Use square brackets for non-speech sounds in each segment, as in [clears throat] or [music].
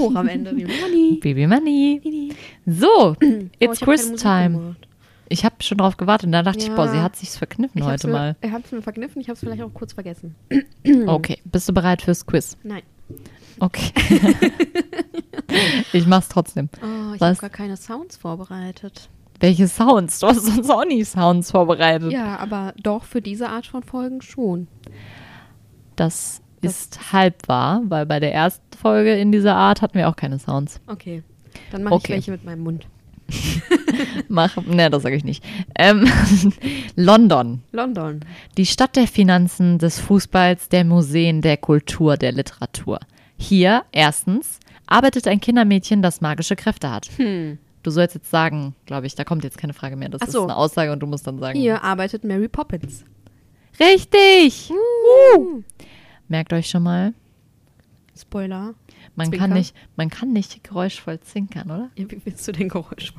Hoch am Ende. Bibliomanie. Bibliomanie. So, it's Oh, ich hab keine Quiz time. gemacht. Ich habe schon drauf gewartet und da dachte ich, Ja. boah, sie hat sich's verkniffen Ich hab's heute mir, mal. Ich habe es mir verkniffen, ich habe es vielleicht auch kurz vergessen. [clears throat] Okay, bist du bereit fürs Quiz? Nein. Okay. [laughs] ich mach's trotzdem. Oh, ich habe gar keine Sounds vorbereitet. Welche Sounds? Du hast sonst auch nie Sounds vorbereitet. Ja, aber doch für diese Art von Folgen schon. Das ist halb wahr, weil bei der ersten Folge in dieser Art hatten wir auch keine Sounds. Okay. Dann mache Okay. ich welche mit meinem Mund. [laughs] Mach, ne, das sage ich nicht. Ähm, [laughs] London, London. die Stadt der Finanzen, des Fußballs, der Museen, der Kultur, der Literatur. Hier, erstens, arbeitet ein Kindermädchen, das magische Kräfte hat. Hm. Du sollst jetzt sagen, glaube ich, da kommt jetzt keine Frage mehr. Das Ach ist so. eine Aussage und du musst dann sagen. Hier arbeitet Mary Poppins. Richtig! Uh. Merkt euch schon mal, Spoiler. man Zwinker. kann, nicht, man kann nicht geräuschvoll zinkern, oder? Ja, wie willst du den Geräusch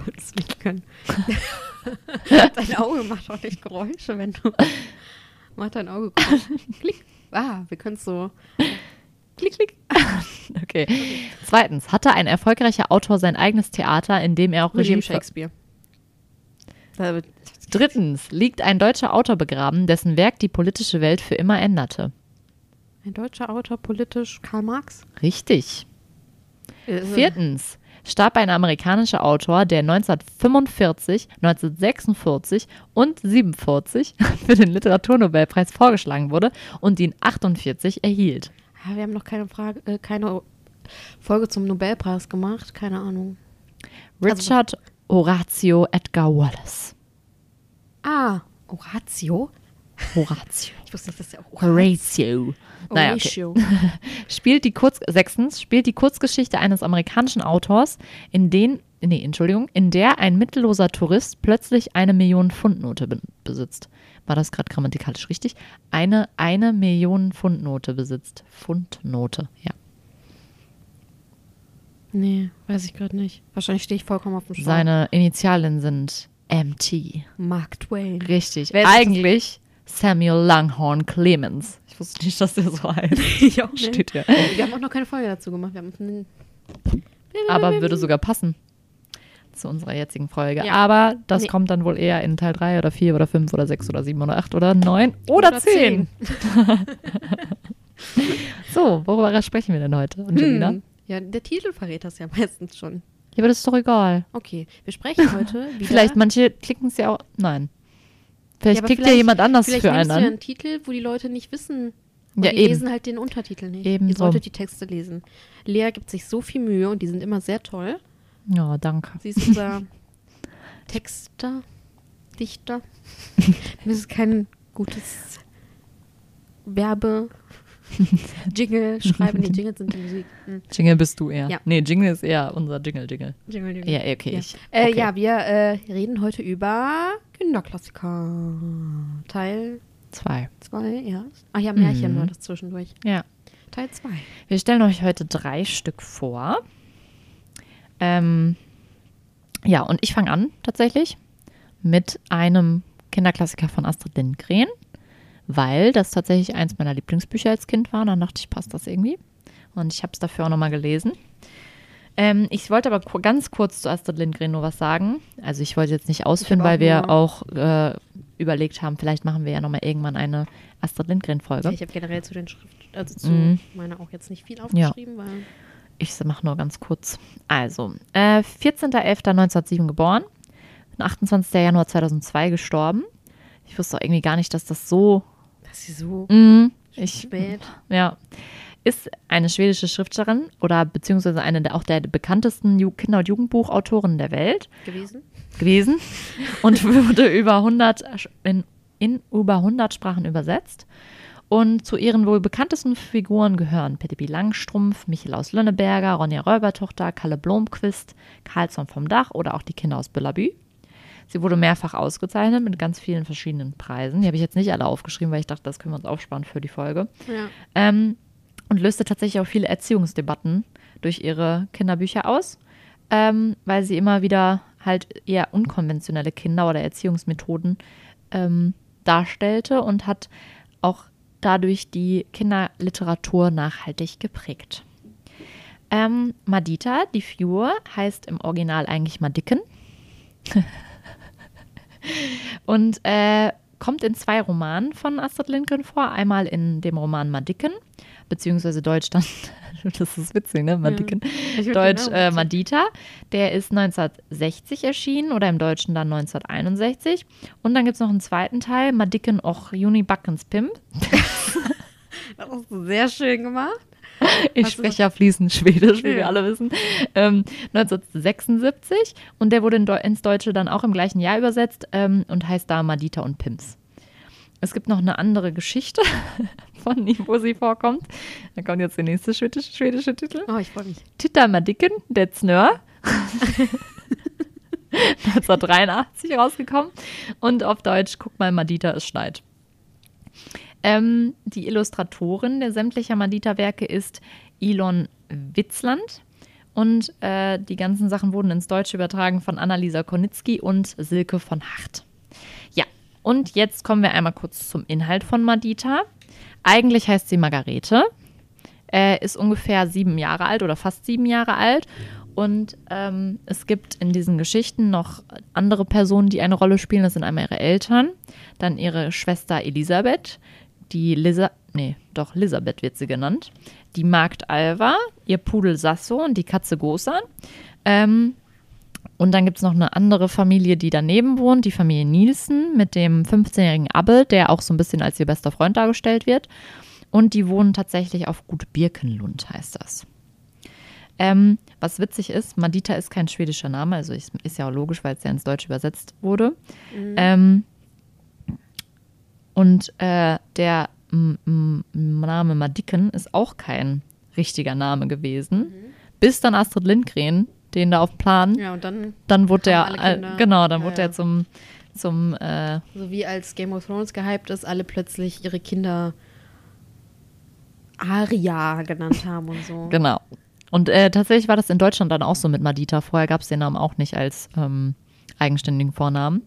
können? [laughs] dein Auge macht doch nicht Geräusche, wenn du. Mach dein Auge. [laughs] Klick. Ah, wir können es so. Klick, klick. [laughs] Okay. Zweitens, hatte ein erfolgreicher Autor sein eigenes Theater, in dem er auch William Regie Shakespeare. Wird- Drittens, liegt ein deutscher Autor begraben, dessen Werk die politische Welt für immer änderte. Ein deutscher Autor, politisch, Karl Marx. Richtig. Viertens, starb ein amerikanischer Autor, der 1945, 1946 und 47 [laughs] für den Literaturnobelpreis vorgeschlagen wurde und ihn 48 erhielt. Ah, wir haben noch keine Frage, äh, keine Folge zum Nobelpreis gemacht. Keine Ahnung. Richard Horatio Edgar Wallace. Ah, Horatio? Horatio. Ich wusste nicht, dass der auch Horatio. Naja, okay. Horatio. [laughs] Spielt die Kurz sechstens spielt die Kurzgeschichte eines amerikanischen Autors, in den nee, Entschuldigung, in der ein mittelloser Tourist plötzlich eine Million Pfundnote be besitzt. War das gerade grammatikalisch richtig? Eine eine Million Pfundnote besitzt. Pfundnote, ja. Nee, weiß ich gerade nicht. Wahrscheinlich stehe ich vollkommen auf dem Schlauch. Seine Initialen sind MT. Mark Twain. Richtig. Wer? Eigentlich Samuel Langhorne Clemens. Ich wusste nicht, dass der so heißt. ich auch nicht. Steht hier. Wir haben auch noch keine Folge dazu gemacht. Wir haben uns einen Aber würde sogar passen zu unserer jetzigen Folge. Ja. Aber das Nee. kommt dann wohl eher in Teil 3 oder 4 oder 5 oder 6 oder 7 oder 8 oder 9 oder, 10. [laughs] So, worüber sprechen wir denn heute, Angelina? Hm. Ja, der Titel verrät das ja meistens schon. Ja, aber das ist doch egal. Okay, wir sprechen heute [laughs] wieder. Vielleicht manche klicken es ja auch. Nein. Vielleicht aber klickt ja jemand anders vielleicht für einen ja an. einen Titel, wo die Leute nicht wissen. Und Ja, die eben. lesen halt den Untertitel nicht. Ebenso. Ihr solltet die Texte lesen. Lea gibt sich so viel Mühe und die sind immer sehr toll. Ja, danke. Sie ist unser [laughs] Texter, Dichter. [laughs] Das ist kein gutes Werbe. [laughs] Jingle schreiben. Nee, Jingles sind die Musik. Hm. Jingle bist du eher. Ja. Nee, Jingle ist eher unser Jingle, Jingle. Jingle, Jingle. Ja, okay. Ja. Ich, Äh, okay. ja, wir äh, reden heute über Kinderklassiker. Teil Zwei. 2, ja. Ach ja, Märchen Mhm. war das zwischendurch. Ja. Teil 2. Wir stellen euch heute drei Stück vor. Ähm, ja, und ich fange an tatsächlich mit einem Kinderklassiker von Astrid Lindgren, weil das tatsächlich eins meiner Lieblingsbücher als Kind war. Und dann dachte ich, passt das irgendwie. Und ich habe es dafür auch nochmal gelesen. Ähm, ich wollte aber ganz kurz zu Astrid Lindgren nur was sagen. Also ich wollte jetzt nicht ausführen, weil wir auch äh, überlegt haben, vielleicht machen wir ja nochmal irgendwann eine Astrid Lindgren-Folge. Ja, ich habe generell zu den Schrift, also zu Mhm. meiner auch jetzt nicht viel aufgeschrieben, weil Ich mache nur ganz kurz. Also, äh, 14.11.1907 geboren, 28. Januar 2002 gestorben. Ich wusste auch irgendwie gar nicht, dass das so. Dass sie so Mm, ich, spät. ja. Ist eine schwedische Schriftstellerin oder beziehungsweise eine der, auch der bekanntesten Kinder- und Jugendbuchautoren der Welt gewesen. gewesen und wurde über 100 in, in über 100 Sprachen übersetzt. Und zu ihren wohl bekanntesten Figuren gehören Pippi Langstrumpf, Michel aus Lönneberger, Ronja Räubertochter, Kalle Blomqvist, Karlsson vom Dach oder auch die Kinder aus Billabü. Sie wurde mehrfach ausgezeichnet mit ganz vielen verschiedenen Preisen. Die habe ich jetzt nicht alle aufgeschrieben, weil ich dachte, das können wir uns aufsparen für die Folge. Ja. Ähm, und löste tatsächlich auch viele Erziehungsdebatten durch ihre Kinderbücher aus, ähm, weil sie immer wieder halt eher unkonventionelle Kinder oder Erziehungsmethoden ähm, darstellte und hat auch dadurch die Kinderliteratur nachhaltig geprägt. Ähm, Madita, die Figur, heißt im Original eigentlich Madicken [laughs] und äh, kommt in zwei Romanen von Astrid Lindgren vor. Einmal in dem Roman Madicken, beziehungsweise Deutsch dann, [laughs] das ist witzig, ne? Madicken. Würd Deutsch genau äh. Madita. Der ist 1960 erschienen oder im Deutschen dann 1961. Und dann gibt es noch einen zweiten Teil, Madicken och Juni Backens Pimp. [laughs] Das hast du sehr schön gemacht. [laughs] Ich Hast spreche ja fließend Schwedisch, wie wir Ja. alle wissen. Ähm, 1976 und der wurde in Deu ins Deutsche dann auch im gleichen Jahr übersetzt ähm, und heißt da Madita und Pimps. Es gibt noch eine andere Geschichte [laughs] von ihm, wo sie vorkommt. Da kommt jetzt der nächste schwedische, schwedische Titel. Oh, ich freue mich. Titta Madicken, der Znör. [laughs] 1983 rausgekommen. Und auf Deutsch, guck mal, Madita, es schneit. Ähm, die Illustratorin der sämtlicher Madita-Werke ist Elon Witzland. Und äh, die ganzen Sachen wurden ins Deutsche übertragen von Annalisa Kornitzki und Silke von Hacht. Ja, und jetzt kommen wir einmal kurz zum Inhalt von Madita. Eigentlich heißt sie Margarete, äh, ist ungefähr sieben Jahre alt oder fast sieben Jahre alt. Und ähm, es gibt in diesen Geschichten noch andere Personen, die eine Rolle spielen. Das sind einmal ihre Eltern, dann ihre Schwester Elisabeth, die Lisa, nee, doch, Elisabeth wird sie genannt, die Magd Alva, ihr Pudel Sasso und die Katze Gosan. Ähm, und dann gibt es noch eine andere Familie, die daneben wohnt, die Familie Nielsen mit dem 15-jährigen Abel, der auch so ein bisschen als ihr bester Freund dargestellt wird. Und die wohnen tatsächlich auf Gut Birkenlund, heißt das. Ähm, was witzig ist, Madita ist kein schwedischer Name, also ist, ja auch logisch, weil es ja ins Deutsche übersetzt wurde. Ähm, und äh, der M M Name Madicken ist auch kein richtiger Name gewesen, bis dann Astrid Lindgren den da auf den Plan, Ja, und dann, dann wurde der, äh, genau, dann Ja, wurde ja. er zum, zum äh, so wie als Game of Thrones gehypt ist, alle plötzlich ihre Kinder Aria genannt haben und so. Genau. Und äh, tatsächlich war das in Deutschland dann auch so mit Madita. Vorher gab es den Namen auch nicht als ähm, eigenständigen Vornamen.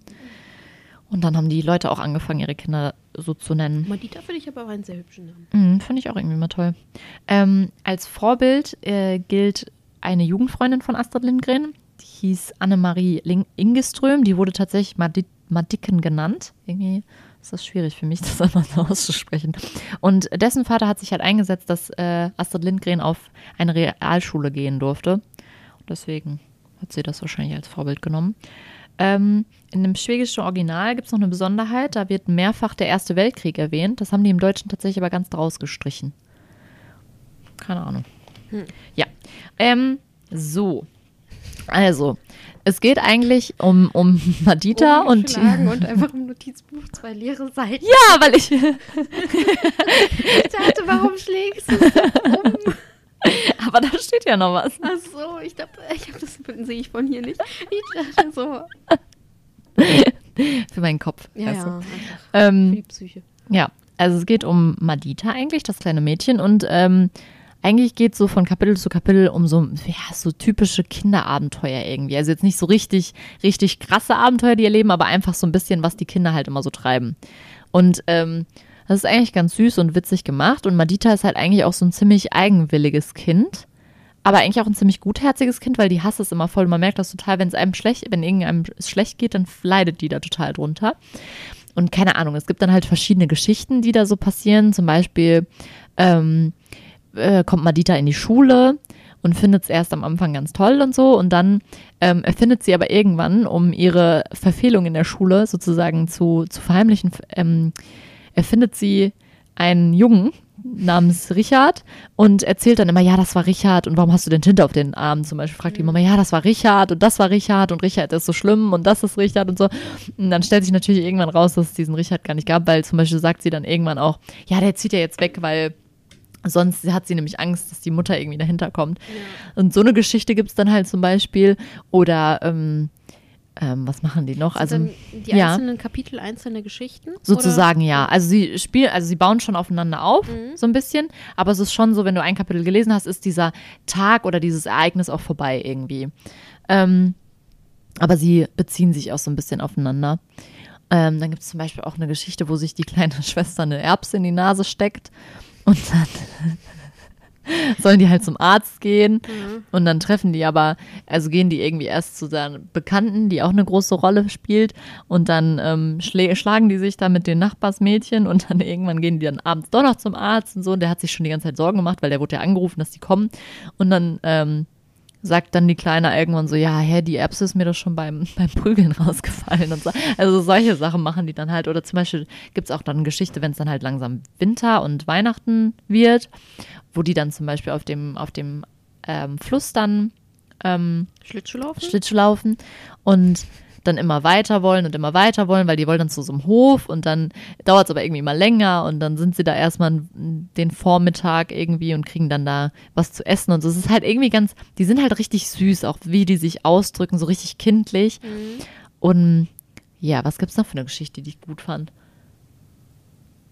Und dann haben die Leute auch angefangen, ihre Kinder so zu nennen. Madita finde ich aber auch einen sehr hübschen Namen. Mhm, Finde ich auch irgendwie mal toll. Ähm, als Vorbild äh, gilt eine Jugendfreundin von Astrid Lindgren. Die hieß Annemarie Ling Ingeström. Die wurde tatsächlich Madi Madicken genannt. Irgendwie ist das schwierig für mich, [laughs] das so auszusprechen. Und dessen Vater hat sich halt eingesetzt, dass äh, Astrid Lindgren auf eine Realschule gehen durfte. Und deswegen hat sie das wahrscheinlich als Vorbild genommen. Ähm, in dem schwedischen Original gibt es noch eine Besonderheit. Da wird mehrfach der Erste Weltkrieg erwähnt. Das haben die im Deutschen tatsächlich aber ganz draus gestrichen. Keine Ahnung. Ja. Ähm, so. Also, es geht eigentlich um, um [laughs] Madita und. Umgeschlagen und einfach im Notizbuch zwei leere Seiten. Ja, weil ich. [laughs] Ich dachte, warum schlägst du es um? [laughs] aber da steht ja noch was. Ach so, ich dachte, ich habe das sehe ich von hier nicht. Ich dachte so. [laughs] Für meinen Kopf. Ja, du. ja, Ähm, für die Psyche. Ja, also es geht um Madita eigentlich, das kleine Mädchen. Und ähm, eigentlich geht es so von Kapitel zu Kapitel um so, ja, so typische Kinderabenteuer irgendwie. Also jetzt nicht so richtig, richtig krasse Abenteuer, die erleben, aber einfach so ein bisschen, was die Kinder halt immer so treiben. Und ähm, das ist eigentlich ganz süß und witzig gemacht. Und Madita ist halt eigentlich auch so ein ziemlich eigenwilliges Kind. Aber eigentlich auch ein ziemlich gutherziges Kind, weil die hasst es immer voll. Man merkt das total, wenn es einem schlecht, wenn irgendeinem es schlecht geht, dann leidet die da total drunter. Und keine Ahnung, es gibt dann halt verschiedene Geschichten, die da so passieren. Zum Beispiel ähm, äh, kommt Madita in die Schule und findet es erst am Anfang ganz toll und so. Und dann ähm, erfindet sie aber irgendwann, um ihre Verfehlung in der Schule sozusagen zu, zu verheimlichen, ähm, erfindet sie einen Jungen, namens Richard und erzählt dann immer, ja, das war Richard und warum hast du denn Tinte auf den Armen? Zum Beispiel fragt die Mama, ja, das war Richard und das war Richard und Richard ist so schlimm und das ist Richard und so. Und dann stellt sich natürlich irgendwann raus, dass es diesen Richard gar nicht gab, weil zum Beispiel sagt sie dann irgendwann auch, ja, der zieht ja jetzt weg, weil Sonst hat sie nämlich Angst, dass die Mutter irgendwie dahinter kommt. Ja. Und so eine Geschichte gibt es dann halt zum Beispiel. Oder ähm, ähm, was machen die noch? also die ja. einzelnen Kapitel, einzelne Geschichten? Sozusagen oder? ja. Also sie spielen, also sie bauen schon aufeinander auf, mhm. so ein bisschen. Aber es ist schon so, wenn du ein Kapitel gelesen hast, ist dieser Tag oder dieses Ereignis auch vorbei irgendwie. Ähm, aber sie beziehen sich auch so ein bisschen aufeinander. Ähm, dann gibt es zum Beispiel auch eine Geschichte, wo sich die kleine [laughs] Schwester eine Erbse in die Nase steckt und dann [laughs] sollen die halt zum Arzt gehen? Mhm. und dann treffen die aber, also gehen die irgendwie erst zu seinen Bekannten, die auch eine große Rolle spielt. Und dann ähm, schlagen die sich da mit den Nachbarsmädchen und dann [laughs] irgendwann gehen die dann abends doch noch zum Arzt und so. Und der hat sich schon die ganze Zeit Sorgen gemacht, weil der wurde ja angerufen, dass die kommen. Und dann ähm, sagt dann die Kleine irgendwann so, ja, hä, die Erbse ist mir doch schon beim, [laughs] beim Prügeln rausgefallen und so. Also solche Sachen machen die dann halt. Oder zum Beispiel gibt es auch dann eine Geschichte, wenn es dann halt langsam Winter und Weihnachten wird, wo die dann zum Beispiel auf dem, auf dem ähm, Fluss dann ähm, Schlittschuh laufen. Schlittschuh laufen und dann immer weiter wollen und immer weiter wollen, weil die wollen dann zu so einem Hof und dann dauert es aber irgendwie mal länger und dann sind sie da erstmal den Vormittag irgendwie und kriegen dann da was zu essen und so. Es ist halt irgendwie ganz, die sind halt richtig süß, auch wie die sich ausdrücken, so richtig kindlich. Mhm. Und ja, was gibt es noch für eine Geschichte, die ich gut fand?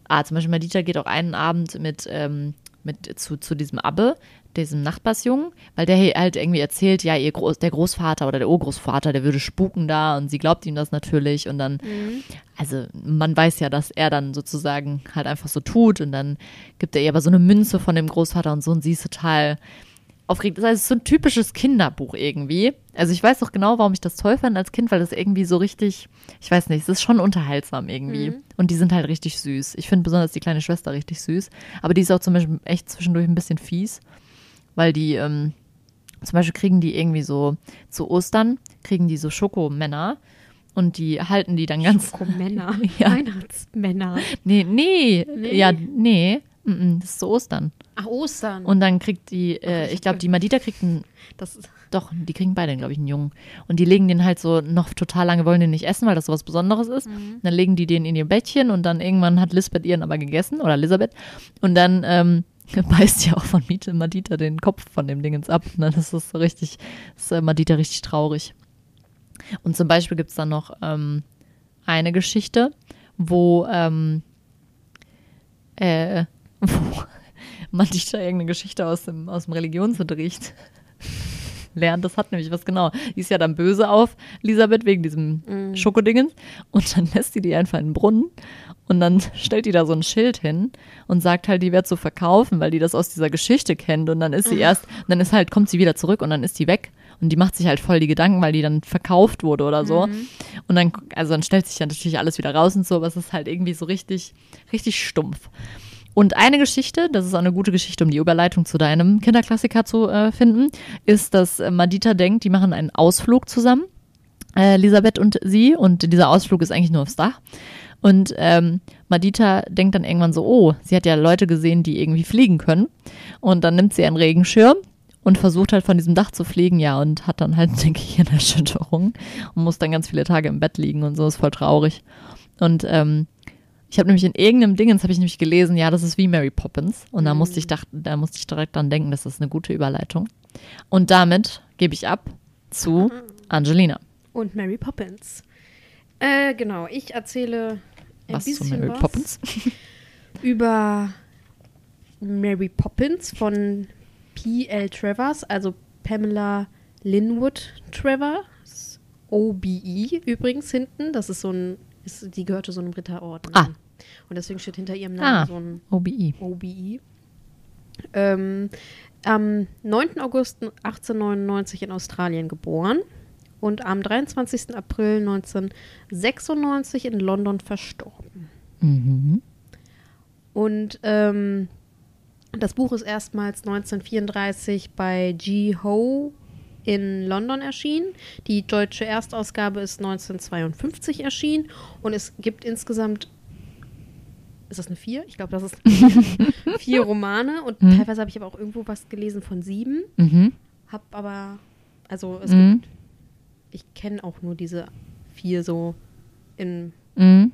Ah, zum Beispiel Madita geht auch einen Abend mit, ähm, mit zu, zu diesem Abbe, diesem Nachbarsjungen, weil der halt irgendwie erzählt, ja, ihr Groß, der Großvater oder der Urgroßvater, der würde spuken da und sie glaubt ihm das natürlich und dann, mhm. also man weiß ja, dass er dann sozusagen halt einfach so tut und dann gibt er ihr aber so eine Münze von dem Großvater und so und sie ist total aufgeregt. Das es ist so ein typisches Kinderbuch irgendwie. Also ich weiß auch genau, warum ich das toll fand als Kind, weil das irgendwie so richtig, ich weiß nicht, es ist schon unterhaltsam irgendwie. Mhm. Und die sind halt richtig süß. Ich finde besonders die kleine Schwester richtig süß. Aber die ist auch zum Beispiel echt zwischendurch ein bisschen fies weil die ähm, zum Beispiel kriegen die irgendwie so zu Ostern, kriegen die so Schokomänner und die halten die dann ganz. Schokomänner? [laughs] ja. Weihnachtsmänner? Nee, nee, nee. ja, nee. Das ist zu Ostern. Ach, Ostern. Und dann kriegt die, äh, ich glaube, die Madita kriegt einen. Das doch, die kriegen beide, glaube ich, einen Jungen. Und die legen den halt so noch total lange, wollen den nicht essen, weil das so was Besonderes ist. Mhm. Dann legen die den in ihr Bettchen und dann irgendwann hat Lisbeth ihren aber gegessen oder Elisabeth. Und dann ähm, [laughs] beißt ja auch von Miete Madita den Kopf von dem Dingens ab. Und dann ist es so richtig, ist äh, Madita richtig traurig. Und zum Beispiel gibt es dann noch ähm, eine Geschichte, wo, ähm, äh, [laughs] wo Madita irgendeine Geschichte aus dem, aus dem Religionsunterricht lernt. Das hat nämlich was genau. Die ist ja dann böse auf Elisabeth wegen diesem mm. Schokodingens. Und dann lässt sie die einfach in den Brunnen. Und dann stellt die da so ein Schild hin und sagt halt, die wird so verkaufen, weil die das aus dieser Geschichte kennt. Und dann ist sie erst, dann ist halt, kommt sie wieder zurück und dann ist die weg. Und die macht sich halt voll die Gedanken, weil die dann verkauft wurde oder so. Mhm. Und dann, also dann stellt sich ja natürlich alles wieder raus und so, aber es ist halt irgendwie so richtig, richtig stumpf. Und eine Geschichte, das ist auch eine gute Geschichte, um die Überleitung zu deinem Kinderklassiker zu äh, finden, ist, dass Madita denkt, die machen einen Ausflug zusammen, äh, Elisabeth und sie. Und dieser Ausflug ist eigentlich nur aufs Dach. Und ähm, Madita denkt dann irgendwann so, oh, sie hat ja Leute gesehen, die irgendwie fliegen können. Und dann nimmt sie einen Regenschirm und versucht halt von diesem Dach zu fliegen, ja, und hat dann halt eine [laughs] Gehirnerschütterung und muss dann ganz viele Tage im Bett liegen und so, ist voll traurig. Und ähm, ich habe nämlich in irgendeinem Dingens habe ich nämlich gelesen, ja, das ist wie Mary Poppins. Und da musste ich mhm. dacht, da musste ich direkt dran denken, das ist eine gute Überleitung. Und damit gebe ich ab zu mhm. Angelina. Und Mary Poppins. Äh, genau, ich erzähle ein was bisschen Mary was Poppins? [laughs] über Mary Poppins von P.L. Travers, also Pamela Linwood Travers, OBE übrigens hinten. Das ist so ein, ist, die gehörte so einem Ritterorden. Ah. Und deswegen steht hinter ihrem Namen ah, so ein OBE. OBE. Ähm, am 9. August 1899 in Australien geboren und am 23. April 1996 in London verstorben. Mhm. Und ähm, das Buch ist erstmals 1934 bei G. Ho in London erschienen. Die deutsche Erstausgabe ist 1952 erschienen und es gibt insgesamt ist das eine vier? Ich glaube, das ist [laughs] vier. Romane und Mhm. teilweise habe ich aber auch irgendwo was gelesen von sieben. Mhm. Hab aber, also es Mhm. gibt, ich kenne auch nur diese vier so in, Mhm.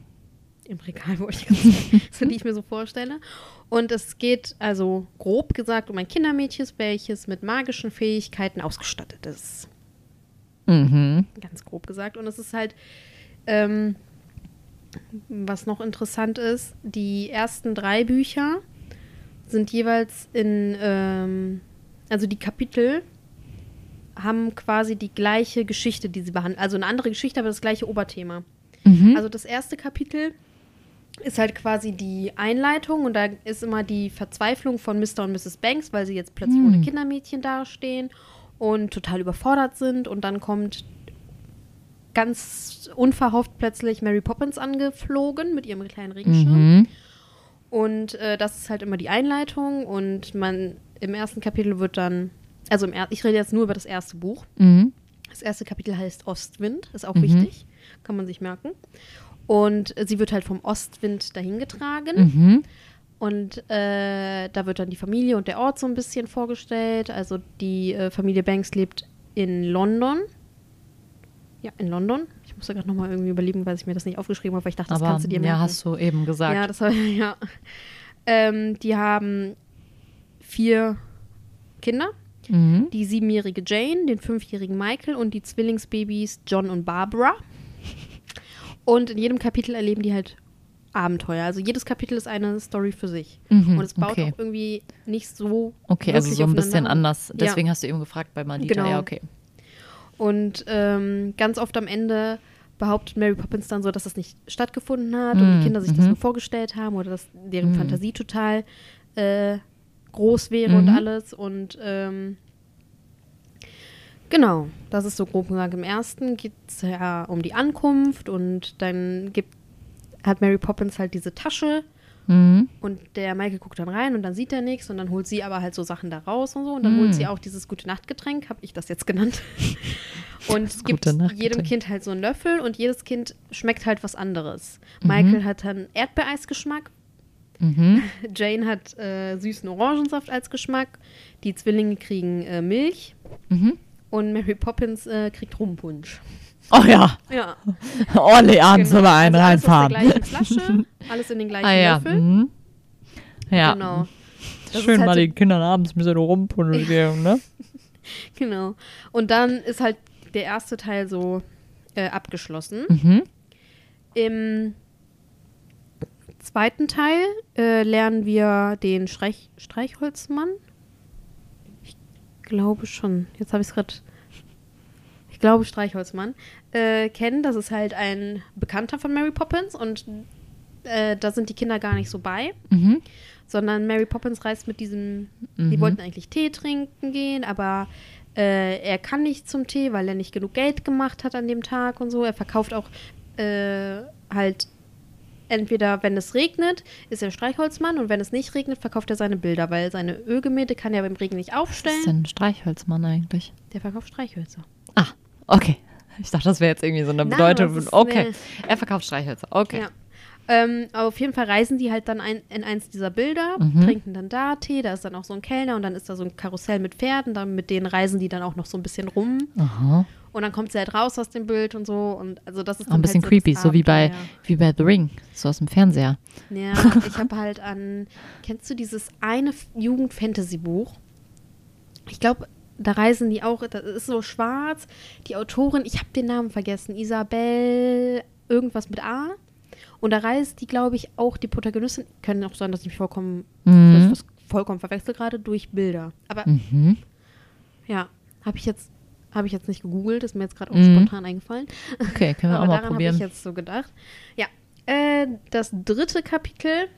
im Regal, [laughs] wo ich ganz sagen, [laughs] so die ich mir so vorstelle. Und es geht also grob gesagt um ein Kindermädchen, welches mit magischen Fähigkeiten ausgestattet ist. Mhm. Ganz grob gesagt. Und es ist halt, ähm, was noch interessant ist, die ersten drei Bücher sind jeweils in, ähm, also die Kapitel haben quasi die gleiche Geschichte, die sie behandeln. Also eine andere Geschichte, aber das gleiche Oberthema. Mhm. Also das erste Kapitel ist halt quasi die Einleitung und da ist immer die Verzweiflung von Mr. und Mrs. Banks, weil sie jetzt plötzlich Hm. ohne Kindermädchen dastehen und total überfordert sind und dann kommt ganz unverhofft plötzlich Mary Poppins angeflogen mit ihrem kleinen Regenschirm Mhm. und äh, das ist halt immer die Einleitung und man im ersten Kapitel wird dann also im er ich rede jetzt nur über das erste Buch. Mhm. Das erste Kapitel heißt Ostwind, ist auch Mhm. wichtig, kann man sich merken. Und sie wird halt vom Ostwind dahin getragen. Mhm. Und äh, da wird dann die Familie und der Ort so ein bisschen vorgestellt. Also die äh, Familie Banks lebt in London. Ja, in London. Ich musste gerade nochmal irgendwie überlegen, weil ich mir das nicht aufgeschrieben habe, weil ich dachte, das Aber kannst du dir merken. ja, hast du eben gesagt. Ja, das war, ja. Ähm, die haben vier Kinder mhm. die siebenjährige Jane, den fünfjährigen Michael und die Zwillingsbabys John und Barbara. Und in jedem Kapitel erleben die halt Abenteuer. Also jedes Kapitel ist eine Story für sich. Mhm, Und es baut okay. auch irgendwie nicht so. Okay, also so ein bisschen anders. Ja. Deswegen hast du eben gefragt bei Malita. Genau. Ja, okay. Und ähm, ganz oft am Ende behauptet Mary Poppins dann so, dass das nicht stattgefunden hat und Mm, die Kinder sich das mhm. nur vorgestellt haben oder dass deren Mm. Fantasie total äh, groß wäre und Mhm. alles. Und ähm, genau, das ist so grob gesagt. Im ersten geht es ja um die Ankunft und dann gibt, hat Mary Poppins halt diese Tasche Mhm. und der Michael guckt dann rein und dann sieht er nichts und dann holt sie aber halt so Sachen da raus und so und dann Mm. holt sie auch dieses gute Nachtgetränk, habe ich das jetzt genannt. [laughs] Und Das gibt jedem Kind halt so einen Löffel und jedes Kind schmeckt halt was anderes. Mhm. Michael hat dann Erdbeereisgeschmack, Mhm. [laughs] Jane hat äh, süßen Orangensaft als Geschmack, die Zwillinge kriegen äh, Milch Mhm. und Mary Poppins äh, kriegt Rumpunsch. Oh ja, Ja, [laughs] Orle abends genau. aber einen also alles aus reinfahren. der gleichen Flasche, [laughs] alles in den gleichen ah ja. Löffel. Mhm. Ja. Genau. Das Schön halt mal den Kindern abends ein bisschen rumpundeln geben, ne? [laughs] Genau. Und dann ist halt der erste Teil so äh, abgeschlossen. Mhm. Im zweiten Teil äh, lernen wir den Streich Streichholzmann. Ich glaube schon. Jetzt habe ich es gerade. Ich glaube Streichholzmann. Äh, kennen. Das ist halt ein Bekannter von Mary Poppins und äh, da sind die Kinder gar nicht so bei, Mhm. sondern Mary Poppins reist mit diesem. Die Mhm. wollten eigentlich Tee trinken gehen, aber äh, er kann nicht zum Tee, weil er nicht genug Geld gemacht hat an dem Tag und so. Er verkauft auch äh, halt entweder, wenn es regnet, ist er Streichholzmann und wenn es nicht regnet, verkauft er seine Bilder, weil seine Ölgemälde kann er beim Regen nicht Was ist aufstellen. denn ein Streichholzmann eigentlich? Der verkauft Streichhölzer. Okay. Ich dachte, das wäre jetzt irgendwie so eine Na, Bedeutung. okay. Er verkauft Streichhölzer. Okay. Ja. Ähm, aber auf jeden Fall reisen die halt dann ein, in eins dieser Bilder, Mhm. trinken dann da Tee, da ist dann auch so ein Kellner und dann ist da so ein Karussell mit Pferden, dann mit denen reisen die dann auch noch so ein bisschen rum Aha. und dann kommt sie halt raus aus dem Bild und so und also das ist Auch ein bisschen halt so creepy, so wie bei, wie bei The Ring, so aus dem Fernseher. Ja, [laughs] ich habe halt an, kennst du dieses eine Jugend-Fantasy-Buch? Ich glaube, da reisen die auch, das ist so schwarz. Die Autorin, ich habe den Namen vergessen, Isabel, irgendwas mit A. Und da reist die, glaube ich, auch die Protagonistin, können auch sein, dass ich mich vollkommen, dass ich Mhm. das vollkommen verwechsel gerade, durch Bilder. Aber Mhm. ja, habe ich jetzt. Habe ich jetzt nicht gegoogelt, ist mir jetzt gerade auch Mhm. spontan eingefallen. Okay, können wir Aber auch mal daran habe ich probieren. jetzt so gedacht. Ja, äh, das dritte Kapitel,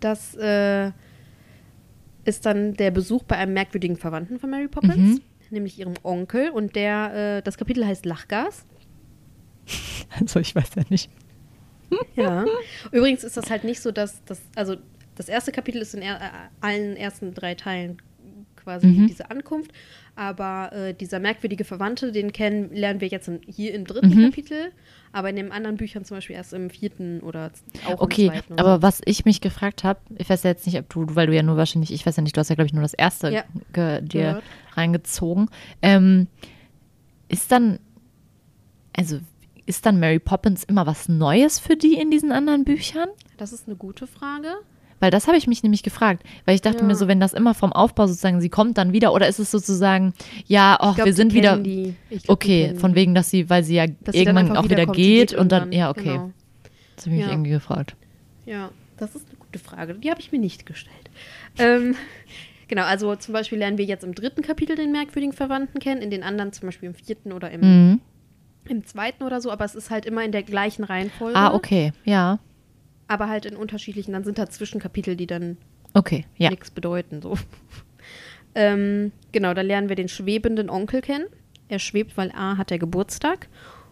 das äh, ist dann der Besuch bei einem merkwürdigen Verwandten von Mary Poppins, Mhm. nämlich ihrem Onkel. Und der, äh, das Kapitel heißt Lachgas. [laughs] Also ich weiß ja nicht. [laughs] Ja. Übrigens ist das halt nicht so, dass das, also das erste Kapitel ist in er, äh, allen ersten drei Teilen quasi Mhm. diese Ankunft. Aber äh, dieser merkwürdige Verwandte, den kennen, lernen wir jetzt in, hier im dritten Mhm. Kapitel, aber in den anderen Büchern zum Beispiel erst im vierten oder auch Okay, im zweiten. oder aber was ich mich gefragt habe, ich weiß ja jetzt nicht, ob du, weil du ja nur wahrscheinlich, ich weiß ja nicht, du hast ja, glaube ich, nur das erste Ja. dir Gehört. reingezogen. Ähm, ist dann, also ist dann Mary Poppins immer was Neues für die in diesen anderen Büchern? so. Das ist eine gute Frage. Weil das habe ich mich nämlich gefragt, weil ich dachte Ja. mir so, wenn das immer vom Aufbau sozusagen, sie kommt dann wieder, oder ist es sozusagen, ja, glaub, wir sind wieder, glaub, okay, von wegen, dass sie, weil sie ja Dass sie irgendwann einfach auch wieder. Sie geht, geht und dann, ja, okay, genau. das habe ich mich Ja. irgendwie gefragt. Ja, das ist eine gute Frage. Die habe ich mir nicht gestellt. Ähm, [laughs] genau, also zum Beispiel lernen wir jetzt im dritten Kapitel den merkwürdigen Verwandten kennen, in den anderen zum Beispiel im vierten oder im, Mhm. im zweiten oder so, aber es ist halt immer in der gleichen Reihenfolge. Ah, okay, ja, Aber halt in unterschiedlichen, dann sind da Zwischenkapitel, die dann okay, ja. nichts bedeuten. So. [laughs] ähm, genau, da lernen wir den schwebenden Onkel kennen. Er schwebt, weil A hat er Geburtstag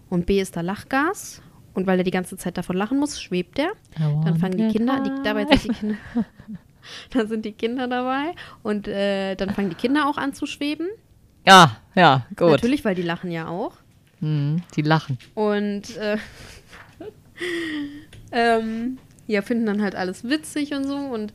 und B ist da Lachgas. Und weil er die ganze Zeit davon lachen muss, schwebt er. Dann fangen die Kinder, die, dabei sind die Kinder, [laughs] dann sind die Kinder dabei und äh, dann fangen die Kinder auch an zu schweben. Ja, ja, gut. Natürlich, weil die lachen ja auch. Mhm, die lachen. Und äh, [laughs] ähm, ja, finden dann halt alles witzig und so. Und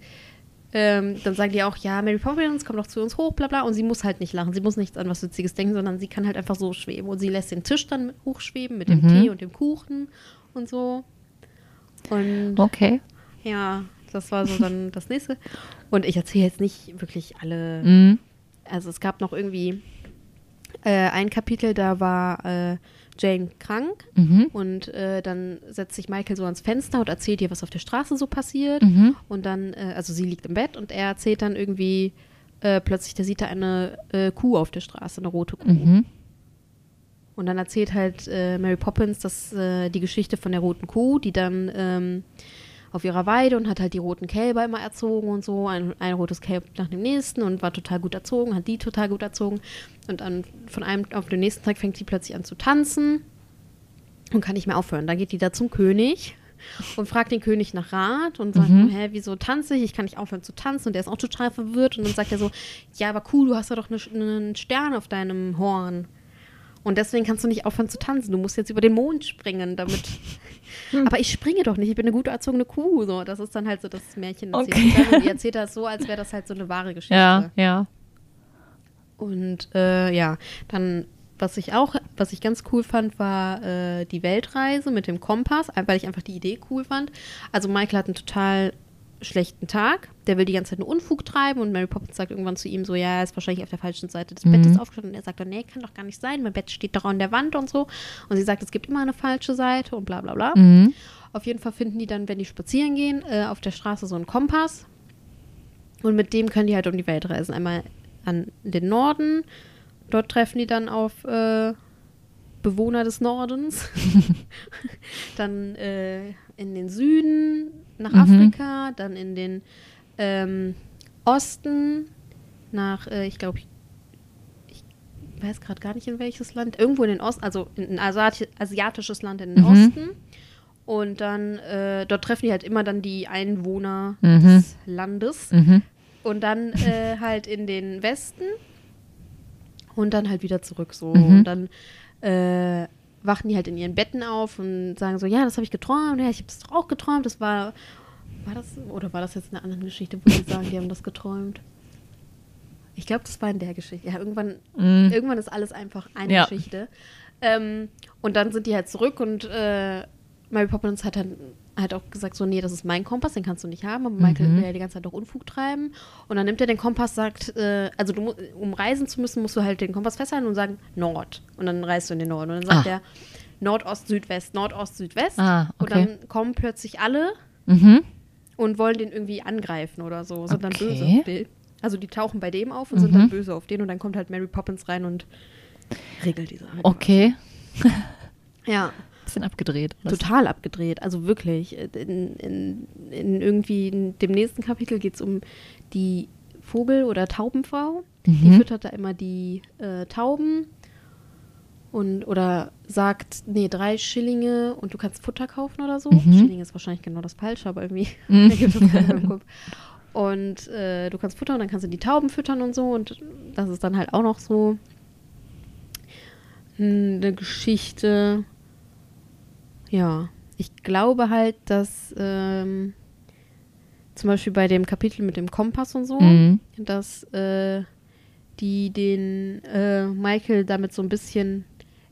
ähm, dann sagen die auch, ja, Mary Poppins, komm doch zu uns hoch, bla bla. Und sie muss halt nicht lachen. Sie muss nichts an was Witziges denken, sondern sie kann halt einfach so schweben. Und sie lässt den Tisch dann hochschweben mit dem Mhm. Tee und dem Kuchen und so. Und Okay. ja, das war so dann das nächste. Und ich erzähle jetzt nicht wirklich alle. Mhm. Also es gab noch irgendwie äh, ein Kapitel, da war äh, Jane krank Mhm. und äh, dann setzt sich Michael so ans Fenster und erzählt ihr, was auf der Straße so passiert. Mhm. Und dann, äh, also sie liegt im Bett und er erzählt dann irgendwie äh, plötzlich, da sieht er eine äh, Kuh auf der Straße, eine rote Kuh. Mhm. Und dann erzählt halt äh, Mary Poppins das, äh, die Geschichte von der roten Kuh, die dann ähm, auf ihrer Weide und hat halt die roten Kälber immer erzogen und so. Ein, ein rotes Kälb nach dem nächsten und war total gut erzogen, hat die total gut erzogen. Und dann von einem auf den nächsten Tag fängt sie plötzlich an zu tanzen und kann nicht mehr aufhören. Dann geht die da zum König und fragt den König nach Rat und sagt, Mhm. hä, wieso tanze ich? Ich kann nicht aufhören zu tanzen. Und der ist auch total verwirrt. Und dann sagt er so, ja, aber cool, du hast ja doch eine, einen Stern auf deinem Horn. Und deswegen kannst du nicht aufhören zu tanzen. Du musst jetzt über den Mond springen, damit. [laughs] Aber ich springe doch nicht. Ich bin eine gut erzogene Kuh. So, das ist dann halt so das Märchen. erzählt. Okay. Und die erzählt das so, als wäre das halt so eine wahre [laughs] Geschichte. Ja, ja. Und äh, ja, dann, was ich auch, was ich ganz cool fand, war äh, die Weltreise mit dem Kompass, weil ich einfach die Idee cool fand. Also Michael hat einen total schlechten Tag. Der will die ganze Zeit nur Unfug treiben und Mary Poppins sagt irgendwann zu ihm so, ja, er ist wahrscheinlich auf der falschen Seite des Mhm. Bettes aufgestanden. Und er sagt dann, nee, kann doch gar nicht sein, mein Bett steht doch an der Wand und so. Und sie sagt, es gibt immer eine falsche Seite und bla bla bla. Mhm. Auf jeden Fall finden die dann, wenn die spazieren gehen, äh, auf der Straße so einen Kompass. Und mit dem können die halt um die Welt reisen. Einmal an den Norden. Dort treffen die dann auf äh, Bewohner des Nordens. [laughs] [laughs] dann äh, in den Süden nach Mhm. Afrika. Dann in den ähm, Osten nach, äh, ich glaube, ich weiß gerade gar nicht in welches Land. Irgendwo in den Osten, also in ein Asiati asiatisches Land in den Mhm. Osten. Und dann, äh, dort treffen die halt immer dann die Einwohner Mhm. des Landes. Mhm. Und dann [laughs] äh, halt in den Westen. Und dann halt wieder zurück so. Mhm. Und dann äh, wachen die halt in ihren Betten auf und sagen so, ja, das habe ich geträumt. Ja, ich habe es auch geträumt. Das war, war das, oder war das jetzt in einer anderen Geschichte, wo die [laughs] sagen, die haben das geträumt? Ich glaube, das war in der Geschichte. Ja, irgendwann, Mhm. irgendwann ist alles einfach eine Ja. Geschichte. Ähm, und dann sind die halt zurück und äh, Mary Poppins hat dann halt auch gesagt, so, nee, das ist mein Kompass, den kannst du nicht haben. Aber Michael Mhm. will ja die ganze Zeit doch Unfug treiben. Und dann nimmt er den Kompass, sagt, äh, also du, um reisen zu müssen, musst du halt den Kompass festhalten und sagen Nord. Und dann reist du in den Norden. Und dann sagt Ah. er Nordost, Südwest, Nordost, Südwest. Ah, Und okay. dann kommen plötzlich alle Mhm. und wollen den irgendwie angreifen oder so, sind dann Okay. böse auf den. Also die tauchen bei dem auf und sind Mhm. dann böse auf den und dann kommt halt Mary Poppins rein und regelt die Sache. Okay. Ja, Bisschen abgedreht. alles. total abgedreht. Also wirklich. In, in, in irgendwie in dem nächsten Kapitel geht es um die Vogel- oder Taubenfrau. Die Mhm. füttert da immer die äh, Tauben und oder sagt, nee, drei Schillinge und du kannst Futter kaufen oder so. Mhm. Schillinge ist wahrscheinlich genau das Falsche, aber irgendwie [laughs] Mhm. [laughs] keinen Kopf. Und äh, du kannst futtern, dann kannst du die Tauben füttern und so. Und das ist dann halt auch noch so eine Geschichte. Ja, ich glaube halt, dass ähm, zum Beispiel bei dem Kapitel mit dem Kompass und so, Mhm. dass äh, die den äh, Michael damit so ein bisschen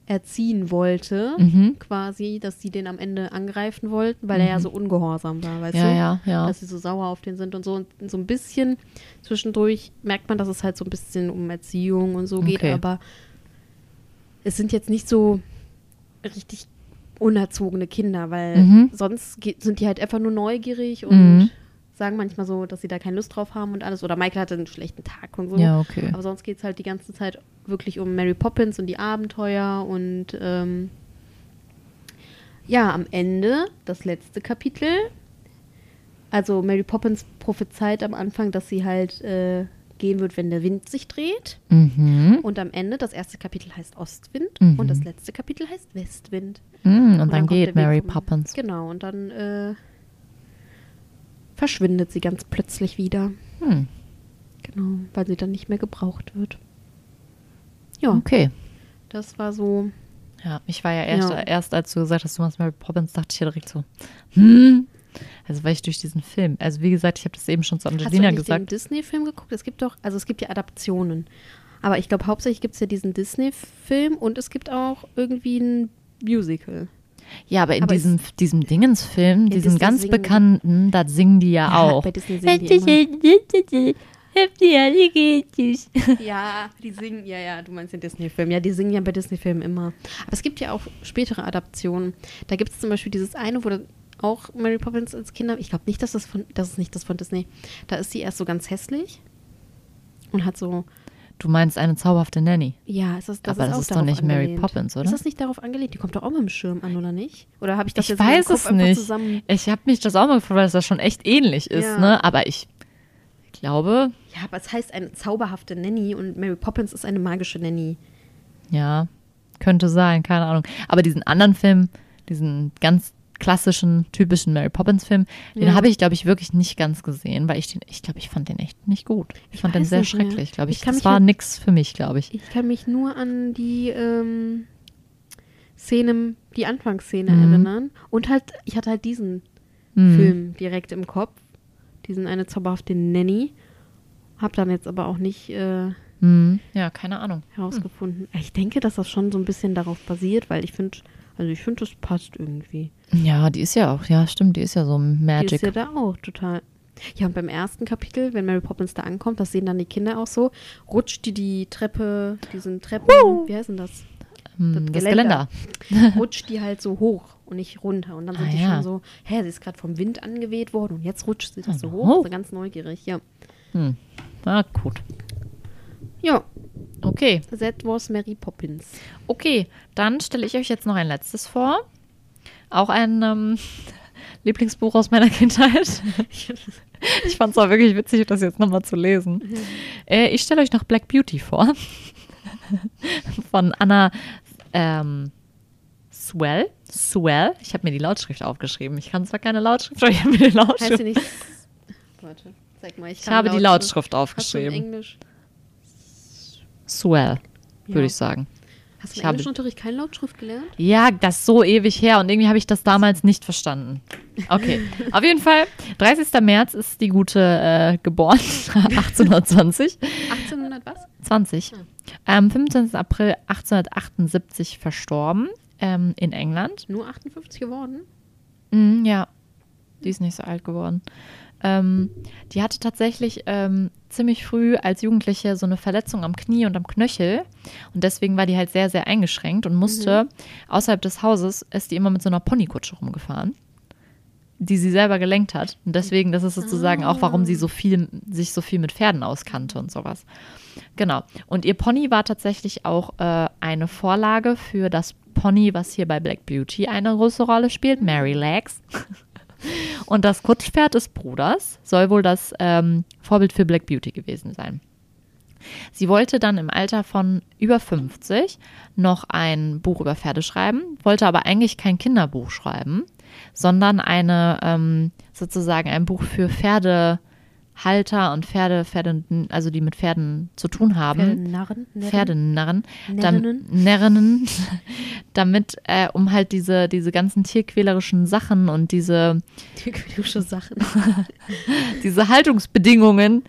erziehen wollte, Mhm. quasi, dass sie den am Ende angreifen wollten, weil er ja so ungehorsam war, weißt Ja, du? ja, ja. Dass sie so sauer auf den sind und so. Und so ein bisschen zwischendurch merkt man, dass es halt so ein bisschen um Erziehung und so geht, Okay. aber es sind jetzt nicht so richtig unerzogene Kinder, weil Mhm. sonst sind die halt einfach nur neugierig und Mhm. sagen manchmal so, dass sie da keine Lust drauf haben und alles. Oder Michael hatte einen schlechten Tag und so. Ja, okay. Aber sonst geht es halt die ganze Zeit wirklich um Mary Poppins und die Abenteuer und ähm, ja, am Ende, das letzte Kapitel. Also Mary Poppins prophezeit am Anfang, dass sie halt äh, gehen wird, wenn der Wind sich dreht. Mhm. Und am Ende, das erste Kapitel heißt Ostwind Mhm. und das letzte Kapitel heißt Westwind. Mhm. Und, dann, kommt geht Weg Mary vom- Poppins. Genau, und dann äh, verschwindet sie ganz plötzlich wieder. Hm. Genau, weil sie dann nicht mehr gebraucht wird. Ja, Okay. das war so. Ja, ich war ja erst, Ja. erst als du gesagt hast, du machst Mary Poppins, dachte ich ja direkt so, hm. Also weil ich durch diesen Film, also wie gesagt, ich habe das eben schon zu Hast du Angelina eigentlich den gesagt. Disney-Film geguckt? Es gibt doch, also es gibt ja Adaptionen. Aber ich glaube, hauptsächlich gibt es ja diesen Disney-Film und es gibt auch irgendwie ein Musical. Ja, aber in aber diesem, diesem Dingensfilm, In diesem Disney ganz singen- bekannten, da singen die ja, Ja, auch. bei Disney singen die immer. Ja, die singen, ja, ja, du meinst den Disney-Film. Ja, die singen ja bei Disney-Filmen immer. Aber es gibt ja auch spätere Adaptionen. Da gibt es zum Beispiel dieses eine, wo auch Mary Poppins als Kinder, ich glaube nicht, dass das von, das ist nicht das von Disney. Da ist sie erst so ganz hässlich und hat so, Du meinst eine zauberhafte Nanny. ja, ist das, das Aber ist das auch ist doch nicht Mary angelehnt. Poppins, oder? Ist das nicht darauf angelehnt? Die kommt doch auch mit dem Schirm an, oder nicht? Oder habe ich das Ich jetzt weiß es nicht. zusammen? Ich habe mich das auch mal gefragt, weil es das schon echt ähnlich ist, Ja. ne? Aber ich glaube, Ja, aber es heißt eine zauberhafte Nanny und Mary Poppins ist eine magische Nanny. ja, könnte sein, keine Ahnung. Aber diesen anderen Film, diesen ganz klassischen, typischen Mary Poppins-Film, den Ja. habe ich, glaube ich, wirklich nicht ganz gesehen, weil ich den, ich glaube, ich fand den echt nicht gut. Ich, Ich fand den sehr schrecklich, glaube ich. Ich das war nix für mich, glaube ich. Ich kann mich nur an die ähm, Szene, die Anfangsszene Mhm. erinnern. Und halt, ich hatte halt diesen Hm. Film direkt im Kopf. Diesen eine zauberhafte Nanny. Hab dann jetzt aber auch nicht äh, Hm. Ja, keine Ahnung. herausgefunden. Ich denke, dass das schon so ein bisschen darauf basiert, weil ich finde, also ich finde, das passt irgendwie. Ja, die ist ja auch, ja, stimmt, die ist ja so Die Magic. ist ja da auch total. Ja, und beim ersten Kapitel, wenn Mary Poppins da ankommt, das sehen dann die Kinder auch so, rutscht die die Treppe, diesen Treppen, wie heißt denn das? Hm, das das Geländer. [laughs] rutscht die halt so hoch und nicht runter. Und dann sind Ah, die ja. schon so, hä, sie ist gerade vom Wind angeweht worden und jetzt rutscht sie das so Oh. hoch. Also ganz neugierig, ja. Hm. Ah, gut. Ja, Okay. that was Mary Poppins. Okay, dann stelle ich euch jetzt noch ein letztes vor. Auch ein ähm, [laughs] Lieblingsbuch aus meiner Kindheit. [laughs] Ich fand es auch wirklich witzig, das jetzt nochmal zu lesen. Äh, ich stelle euch noch Black Beauty vor. [laughs] Von Anna ähm, Swell. Swell. Ich habe mir die Lautschrift aufgeschrieben. Ich kann zwar keine Lautschrift, aber ich habe mir die Heißt Lautschrift. sie nicht. Warte, zeig mal. Ich, Ich habe die Lautschrift Hast du in aufgeschrieben. Englisch? Swell, würde Ja. ich sagen. Hast du im Englischunterricht keine Lautschrift gelernt? Ja, das ist so ewig her und irgendwie habe ich das damals nicht verstanden. Okay, [laughs] auf jeden Fall, 30. März ist die Gute äh, geboren, [laughs] 1820. 1800 was? 20. Am 25. April 1878 verstorben ähm, in England. Nur 58 geworden? Mhm, ja, die ist nicht so alt geworden. Ähm, die hatte tatsächlich ähm, ziemlich früh als Jugendliche so eine Verletzung am Knie und am Knöchel. Und deswegen war die halt sehr, sehr eingeschränkt und musste außerhalb des Hauses, ist die immer mit so einer Ponykutsche rumgefahren, die sie selber gelenkt hat. Und deswegen, das ist sozusagen auch, warum sie so viel, sich so viel mit Pferden auskannte und sowas. Genau. Und ihr Pony war tatsächlich auch äh, eine Vorlage für das Pony, was hier bei Black Beauty eine große Rolle spielt, Mary Legs. [laughs] Und das Kutschpferd des Bruders soll wohl das ähm, Vorbild für Black Beauty gewesen sein. Sie wollte dann im Alter von über 50 noch ein Buch über Pferde schreiben, wollte aber eigentlich kein Kinderbuch schreiben, sondern eine ähm, sozusagen ein Buch für Pferdehalter und Pferde, Pferde, also die mit Pferden zu tun haben. Pferdenarren? Pferdenarren, Närrinnen? Närrinnen, [laughs] damit, äh, um halt diese, diese ganzen tierquälerischen Sachen und diese, Tierquälerische Sachen. [laughs] diese Haltungsbedingungen,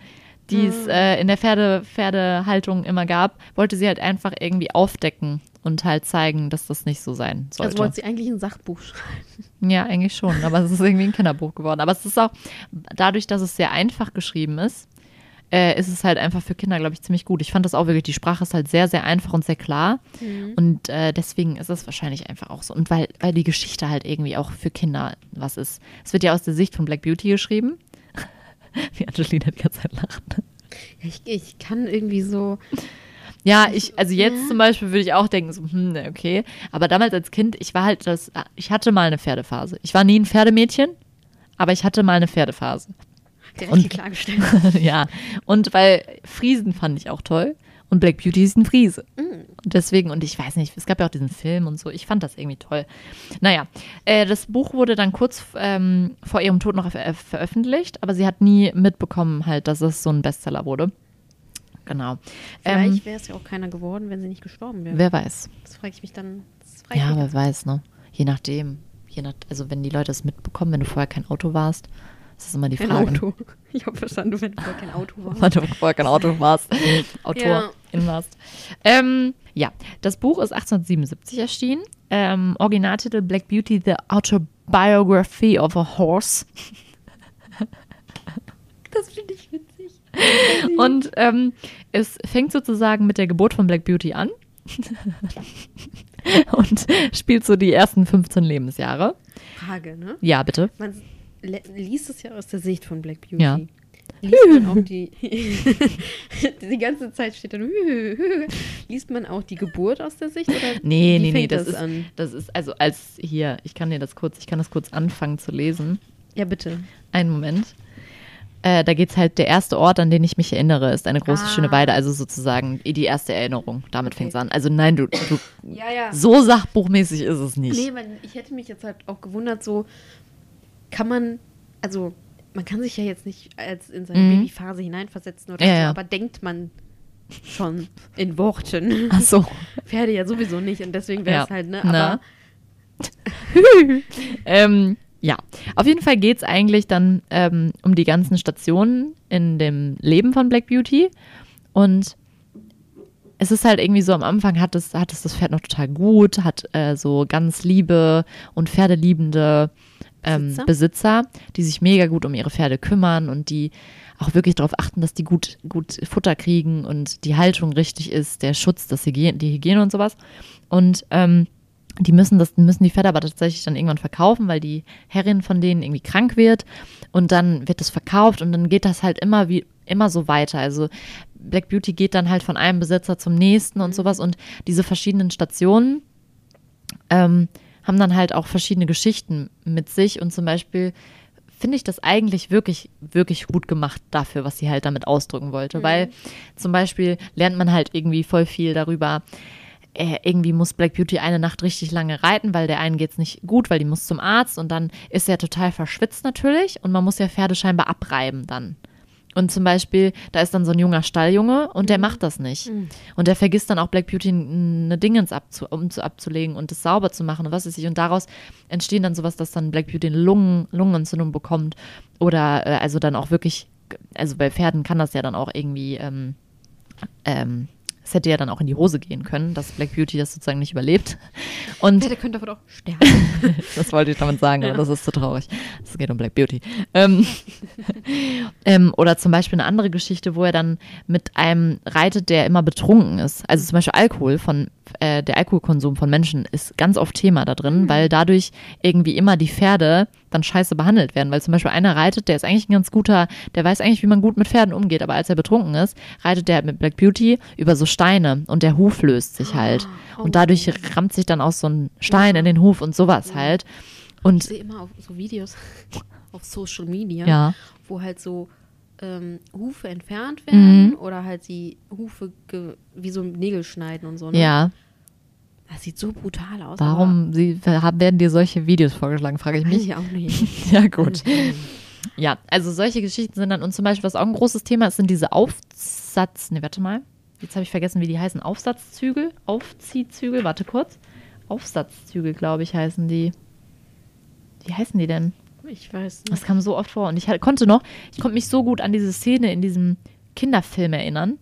die Mhm. es äh, in der Pferde, Pferdehaltung immer gab, wollte sie halt einfach irgendwie aufdecken und halt zeigen, dass das nicht so sein sollte. Also wollte sie eigentlich ein Sachbuch schreiben. Ja, eigentlich schon, aber es ist irgendwie ein Kinderbuch geworden. Aber es ist auch, dadurch, dass es sehr einfach geschrieben ist, äh, ist es halt einfach für Kinder, glaube ich, ziemlich gut. Ich fand das auch wirklich, die Sprache ist halt sehr, sehr einfach und sehr klar. Und äh, deswegen ist es wahrscheinlich einfach auch so. Und weil, weil die Geschichte halt irgendwie auch für Kinder was ist. Es wird ja aus der Sicht von Black Beauty geschrieben. Wie Angelina die ganze Zeit lacht. Ja, ich, ich kann irgendwie so. Ja, ich, also jetzt zum Beispiel würde ich auch denken, so, hm, ne, okay. Aber damals als Kind, ich war halt das, ich hatte mal eine Pferdephase. Ich war nie ein Pferdemädchen, aber ich hatte mal eine Pferdephase. Direkt Und- klargestellt. [laughs] ja, und weil Friesen fand ich auch toll und Black Beauty ist ein Friese. Und deswegen, und ich weiß nicht, es gab ja auch diesen Film und so, ich fand das irgendwie toll. Naja, äh, das Buch wurde dann kurz ähm, vor ihrem Tod noch ver veröffentlicht, aber sie hat nie mitbekommen halt, dass es so ein Bestseller wurde. Genau. Ähm, Vielleicht wäre es ja auch keiner geworden, wenn sie nicht gestorben wäre. wer weiß. Das frage ich mich dann. Ja, wer weiß, ne? Je nachdem. Je nach, also wenn die Leute es mitbekommen, wenn du vorher kein Auto warst, ist das immer die Frage. Auto. [laughs] Ich habe verstanden, wenn vorher kein Auto war. [laughs] Weil du vorher kein Auto warst. [laughs] Autorin warst. Ähm, ja, das Buch ist 1877 erschienen. Ähm, Originaltitel Black Beauty, The Autobiography of a Horse. Das finde ich witzig. Und ähm, es fängt sozusagen mit der Geburt von Black Beauty an. Und spielt so die ersten 15 Lebensjahre. Frage, ne? Ja, bitte. Man liest es ja aus der Sicht von Black Beauty. Ja. Liest man [laughs] auch die. [laughs] die ganze Zeit steht dann. [laughs] liest man auch die Geburt aus der Sicht? Oder Nee, nee, nee, das, das ist, an? das ist, also als hier, ich kann dir das kurz, ich kann das kurz anfangen zu lesen. Ja, bitte. Einen Moment. Äh, da geht es halt, der erste Ort, an den ich mich erinnere, ist eine große Ah. schöne Weide, also sozusagen die erste Erinnerung. Damit Okay. fängt es an. Also nein, du, du Ja, ja. so sachbuchmäßig ist es nicht. Nee, weil ich hätte mich jetzt halt auch gewundert, so kann man, also man kann sich ja jetzt nicht als in seine Mhm. Babyphase hineinversetzen oder Ja, so, ja. aber denkt man schon in Worten. [laughs] Ach so. Pferde ja sowieso nicht und deswegen wäre Ja. es halt, ne? Aber [laughs] ähm, ja, auf jeden Fall geht es eigentlich dann ähm, um die ganzen Stationen in dem Leben von Black Beauty. Und es ist halt irgendwie so, am Anfang hat es, hat es das Pferd noch total gut, hat äh, so ganz liebe und pferdeliebende ähm, Besitzer? Besitzer, die sich mega gut um ihre Pferde kümmern und die auch wirklich darauf achten, dass die gut, gut Futter kriegen und die Haltung richtig ist, der Schutz, das Hygiene, die Hygiene und sowas. Und ähm, die müssen das, müssen die Pferde aber tatsächlich dann irgendwann verkaufen, weil die Herrin von denen irgendwie krank wird und dann wird es verkauft und dann geht das halt immer wie immer so weiter. Also Black Beauty geht dann halt von einem Besitzer zum nächsten und sowas und diese verschiedenen Stationen ähm, haben dann halt auch verschiedene Geschichten mit sich. Und zum Beispiel finde ich das eigentlich wirklich, wirklich gut gemacht dafür, was sie halt damit ausdrücken wollte, weil zum Beispiel lernt man halt irgendwie voll viel darüber, äh, irgendwie muss Black Beauty eine Nacht richtig lange reiten, weil der einen geht's nicht gut, weil die muss zum Arzt und dann ist er total verschwitzt natürlich. Und man muss ja Pferde scheinbar abreiben dann. Und zum Beispiel, da ist dann so ein junger Stalljunge und der macht das nicht. Und der vergisst dann auch Black Beauty eine Dingens abzu, um zu, abzulegen und das sauber zu machen und was weiß ich. Und daraus entstehen dann sowas, dass dann Black Beauty eine Lungen, Lungenentzündung bekommt. Oder äh, also dann auch wirklich, also bei Pferden kann das ja dann auch irgendwie, ähm, ähm, es hätte ja dann auch in die Hose gehen können, dass Black Beauty das sozusagen nicht überlebt. Und der könnte aber doch sterben. [laughs] das wollte ich damit sagen, aber das ist zu traurig. Es geht um Black Beauty. Ähm, [laughs] ähm, oder zum Beispiel eine andere Geschichte, wo er dann mit einem reitet, der immer betrunken ist. Also zum Beispiel Alkohol von äh, der Alkoholkonsum von Menschen ist ganz oft Thema da drin, weil dadurch irgendwie immer die Pferde dann scheiße behandelt werden. Weil zum Beispiel einer reitet, der ist eigentlich ein ganz guter, der weiß eigentlich, wie man gut mit Pferden umgeht, aber als er betrunken ist, reitet der mit Black Beauty über so Steine und der Huf löst sich halt. Oh. Und dadurch rammt sich dann auch so ein Stein in den Huf und sowas halt. Ich Und sehe immer auf so Videos [laughs] auf Social Media, ja, wo halt so ähm, Hufe entfernt werden oder halt die Hufe wie so Nägel schneiden und so. Ne? ja. Das sieht so brutal aus. Warum sie, werden dir solche Videos vorgeschlagen, frage ich mich. ich auch nicht. [laughs] Ja, gut. Ja, also solche Geschichten sind dann, und zum Beispiel, was auch ein großes Thema ist, sind diese Aufsatz, ne, warte mal, jetzt habe ich vergessen, wie die heißen, Aufsatzzügel, Aufziehzügel, warte kurz, Aufsatzzügel, glaube ich, heißen die. Wie heißen die denn? Ich weiß nicht. Das kam so oft vor und ich halt- konnte noch, ich konnte mich so gut an diese Szene in diesem Kinderfilm erinnern,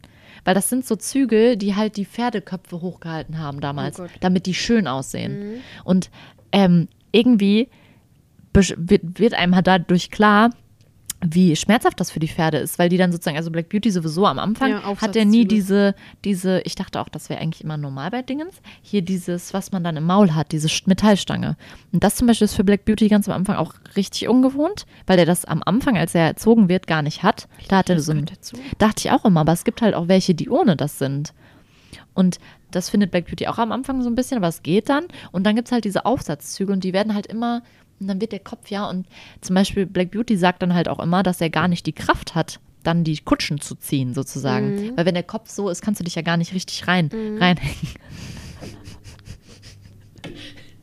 weil das sind so Zügel, die halt die Pferdeköpfe hochgehalten haben damals, Oh damit die schön aussehen. Und ähm, irgendwie wird einem halt dadurch klar, wie schmerzhaft das für die Pferde ist, weil die dann sozusagen, also Black Beauty sowieso am Anfang Ja, hat er nie diese, diese, ich dachte auch, das wäre eigentlich immer normal bei Dingens, hier dieses, was man dann im Maul hat, diese Metallstange. Und das zum Beispiel ist für Black Beauty ganz am Anfang auch richtig ungewohnt, weil er das am Anfang, als er erzogen wird, gar nicht hat. Da hat er so ein, dachte ich auch immer, aber es gibt halt auch welche, die ohne das sind. Und das findet Black Beauty auch am Anfang so ein bisschen, aber es geht dann. Und dann gibt es halt diese Aufsatzzüge und die werden halt immer, und dann wird der Kopf ja, und zum Beispiel Black Beauty sagt dann halt auch immer, dass er gar nicht die Kraft hat, dann die Kutschen zu ziehen, sozusagen. Weil wenn der Kopf so ist, kannst du dich ja gar nicht richtig rein, reinhängen. [laughs]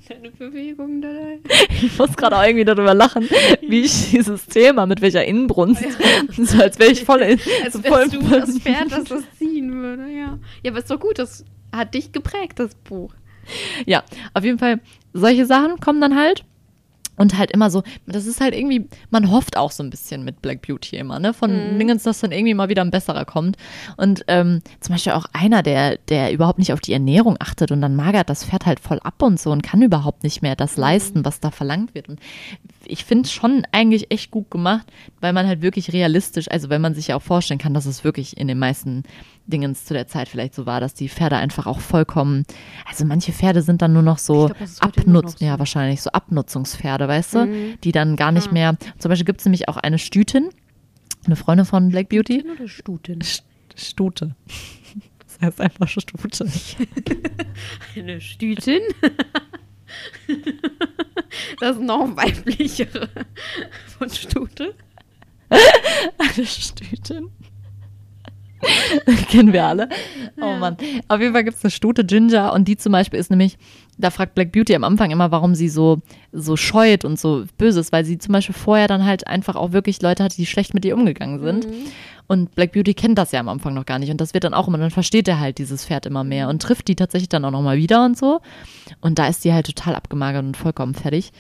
Deine Bewegung da. Ich muss gerade auch irgendwie darüber lachen, wie ich dieses Thema mit welcher Inbrunst, [laughs] so als wäre ich voll in, Als so voll wärst du das Pferd, das das ziehen würde, ja. Ja, aber ist doch gut, das hat dich geprägt, das Buch. Ja, auf jeden Fall, solche Sachen kommen dann halt. Und halt immer so, das ist halt irgendwie, man hofft auch so ein bisschen mit Black Beauty immer, ne? Von Dingens, dass dann irgendwie mal wieder ein besserer kommt. Und ähm, zum Beispiel auch einer, der, der überhaupt nicht auf die Ernährung achtet und dann magert das Pferd halt voll ab und so und kann überhaupt nicht mehr das leisten, was da verlangt wird. Und ich finde es schon eigentlich echt gut gemacht, weil man halt wirklich realistisch, also wenn man sich ja auch vorstellen kann, dass es wirklich in den meisten Dingens zu der Zeit vielleicht so war, dass die Pferde einfach auch vollkommen, also manche Pferde sind dann nur noch so Abnutz, so. ja wahrscheinlich so Abnutzungspferde, weißt du, die dann gar nicht Ah. mehr, zum Beispiel gibt es nämlich auch eine Stütin, eine Freundin von Black Beauty, Stuten oder Stuten? St- Stute. [laughs] Das heißt einfach Stute. [laughs] Eine Stütin? [laughs] Das ist noch weiblichere von Stute. Eine Stütin. [laughs] Kennen wir alle. Oh Mann. Auf jeden Fall gibt es eine Stute Ginger und die zum Beispiel ist nämlich, da fragt Black Beauty am Anfang immer, warum sie so, so scheut und so böse ist, weil sie zum Beispiel vorher dann halt einfach auch wirklich Leute hatte, die schlecht mit ihr umgegangen sind. Und Black Beauty kennt das ja am Anfang noch gar nicht. Und das wird dann auch immer, dann versteht er halt dieses Pferd immer mehr und trifft die tatsächlich dann auch nochmal wieder und so. Und da ist die halt total abgemagert und vollkommen fertig.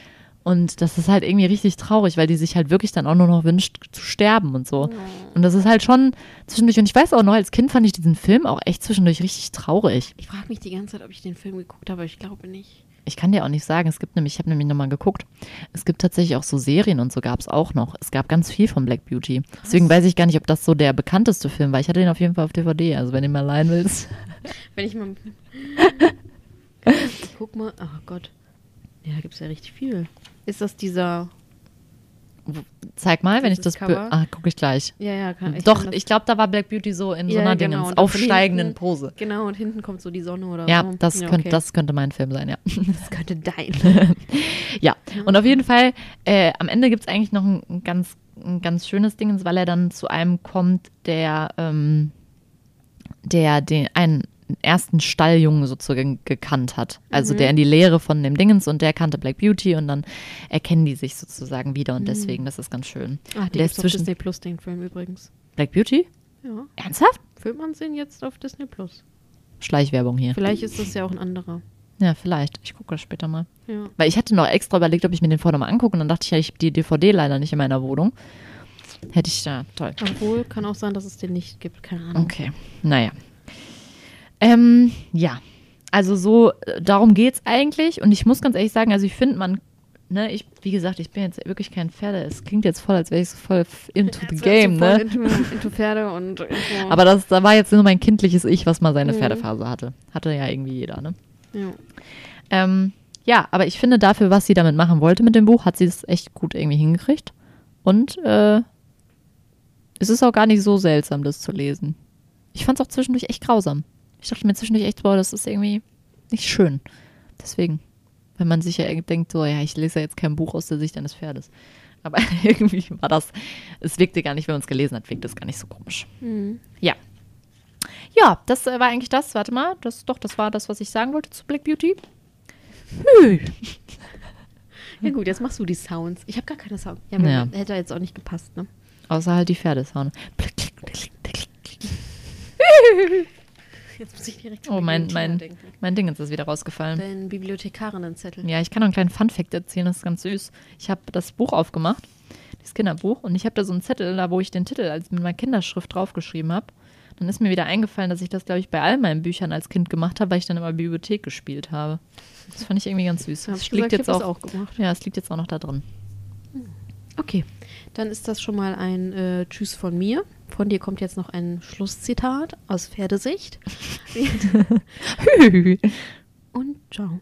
Und das ist halt irgendwie richtig traurig, weil die sich halt wirklich dann auch nur noch wünscht zu sterben und so. Und das ist halt schon zwischendurch, und ich weiß auch noch, als Kind fand ich diesen Film auch echt zwischendurch richtig traurig. Ich frage mich die ganze Zeit, ob ich den Film geguckt habe, aber ich glaube nicht. Ich kann dir auch nicht sagen, es gibt nämlich, ich habe nämlich nochmal geguckt, es gibt tatsächlich auch so Serien und so gab es auch noch. Es gab ganz viel von Black Beauty. Deswegen weiß ich gar nicht, ob das so der bekannteste Film war. Ich hatte den auf jeden Fall auf DVD, also wenn du mal leihen willst. [laughs] Wenn ich mal. ich [laughs] guck mal. Oh Gott. Ja, da gibt es ja richtig viel. Ist das dieser. Zeig mal, wenn ich das. Ah, gucke ich gleich. Ja, ja, kann ich. Doch, kann ich glaube, da war Black Beauty so in so Ja, einer genau. Dingens, aufsteigenden hinten- Pose. Genau, und hinten kommt so die Sonne oder Ja, so. das, ja, könnte, okay. das könnte mein Film sein, ja. [laughs] das könnte dein. [laughs] Ja, und auf jeden Fall, äh, am Ende gibt es eigentlich noch ein, ganz, ein ganz schönes Ding, weil er dann zu einem kommt, der, ähm, der den, einen ersten Stalljungen sozusagen gekannt hat. Also der in die Lehre von dem Dingens und der kannte Black Beauty und dann erkennen die sich sozusagen wieder und deswegen, das ist ganz schön. Ach, die der ist auf zwischen Disney Plus, den Film übrigens. Black Beauty? Ja. Ernsthaft? Filmt man den jetzt auf Disney Plus? Schleichwerbung hier. Vielleicht ist das ja auch ein anderer. Ja, vielleicht. Ich gucke das später mal. Ja. Weil ich hatte noch extra überlegt, ob ich mir den vorher mal angucke und dann dachte ich, ja, ich habe die DVD leider nicht in meiner Wohnung. Hätte ich da, toll. Obwohl, kann auch sein, dass es den nicht gibt. Keine Ahnung. Okay, naja. Ähm, ja, also so, äh, darum geht's eigentlich. Und ich muss ganz ehrlich sagen, also ich finde, man, ne, ich, wie gesagt, ich bin jetzt wirklich kein Pferde. Es klingt jetzt voll, als wäre ich so voll into the Jetzt game, ne? Into, into Pferde und [laughs] into, Aber das, da war jetzt nur mein kindliches Ich, was mal seine Mhm. Pferdephase hatte. Hatte ja irgendwie jeder, ne? ja. Ähm, ja, aber ich finde dafür, was sie damit machen wollte mit dem Buch, hat sie es echt gut irgendwie hingekriegt. Und äh, es ist auch gar nicht so seltsam, das zu lesen. Ich fand es auch zwischendurch echt grausam. Ich dachte mir zwischendurch echt, boah, das ist irgendwie nicht schön. Deswegen, wenn man sich ja denkt, so, ja, ich lese ja jetzt kein Buch aus der Sicht eines Pferdes. Aber [laughs] irgendwie war das, es wirkte gar nicht, wenn man es gelesen hat, wirkte es gar nicht so komisch. Mhm. Ja. Ja, das äh, war eigentlich das. Warte mal, das doch, das war das, was ich sagen wollte zu Black Beauty. Hm. Ja gut, jetzt machst du die Sounds. Ich habe gar keine Sounds. Ja, Ja. hätte jetzt auch nicht gepasst, ne? Außer halt die Pferdesound. [laughs] Jetzt muss ich direkt Oh, mein, mein, denken. mein Ding ist das wieder rausgefallen. Den Bibliothekarinnenzettel. Ja, ich kann noch einen kleinen Funfact erzählen, das ist ganz süß. Ich habe das Buch aufgemacht, das Kinderbuch, und ich habe da so einen Zettel, da wo ich den Titel als mit meiner Kinderschrift draufgeschrieben habe. Dann ist mir wieder eingefallen, dass ich das, glaube ich, bei all meinen Büchern als Kind gemacht habe, weil ich dann immer Bibliothek gespielt habe. Das fand ich irgendwie ganz süß. Das liegt gesagt, jetzt auch, auch gemacht. Ja, es liegt jetzt auch noch da drin. Okay, dann ist das schon mal ein äh, Tschüss von mir. Von dir kommt jetzt noch ein Schlusszitat aus Pferdesicht. [laughs] Und ciao.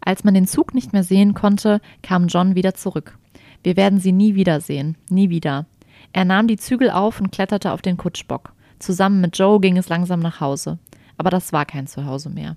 Als man den Zug nicht mehr sehen konnte, kam John wieder zurück. Wir werden sie nie wiedersehen, nie wieder. Er nahm die Zügel auf und kletterte auf den Kutschbock. Zusammen mit Joe ging es langsam nach Hause. Aber das war kein Zuhause mehr.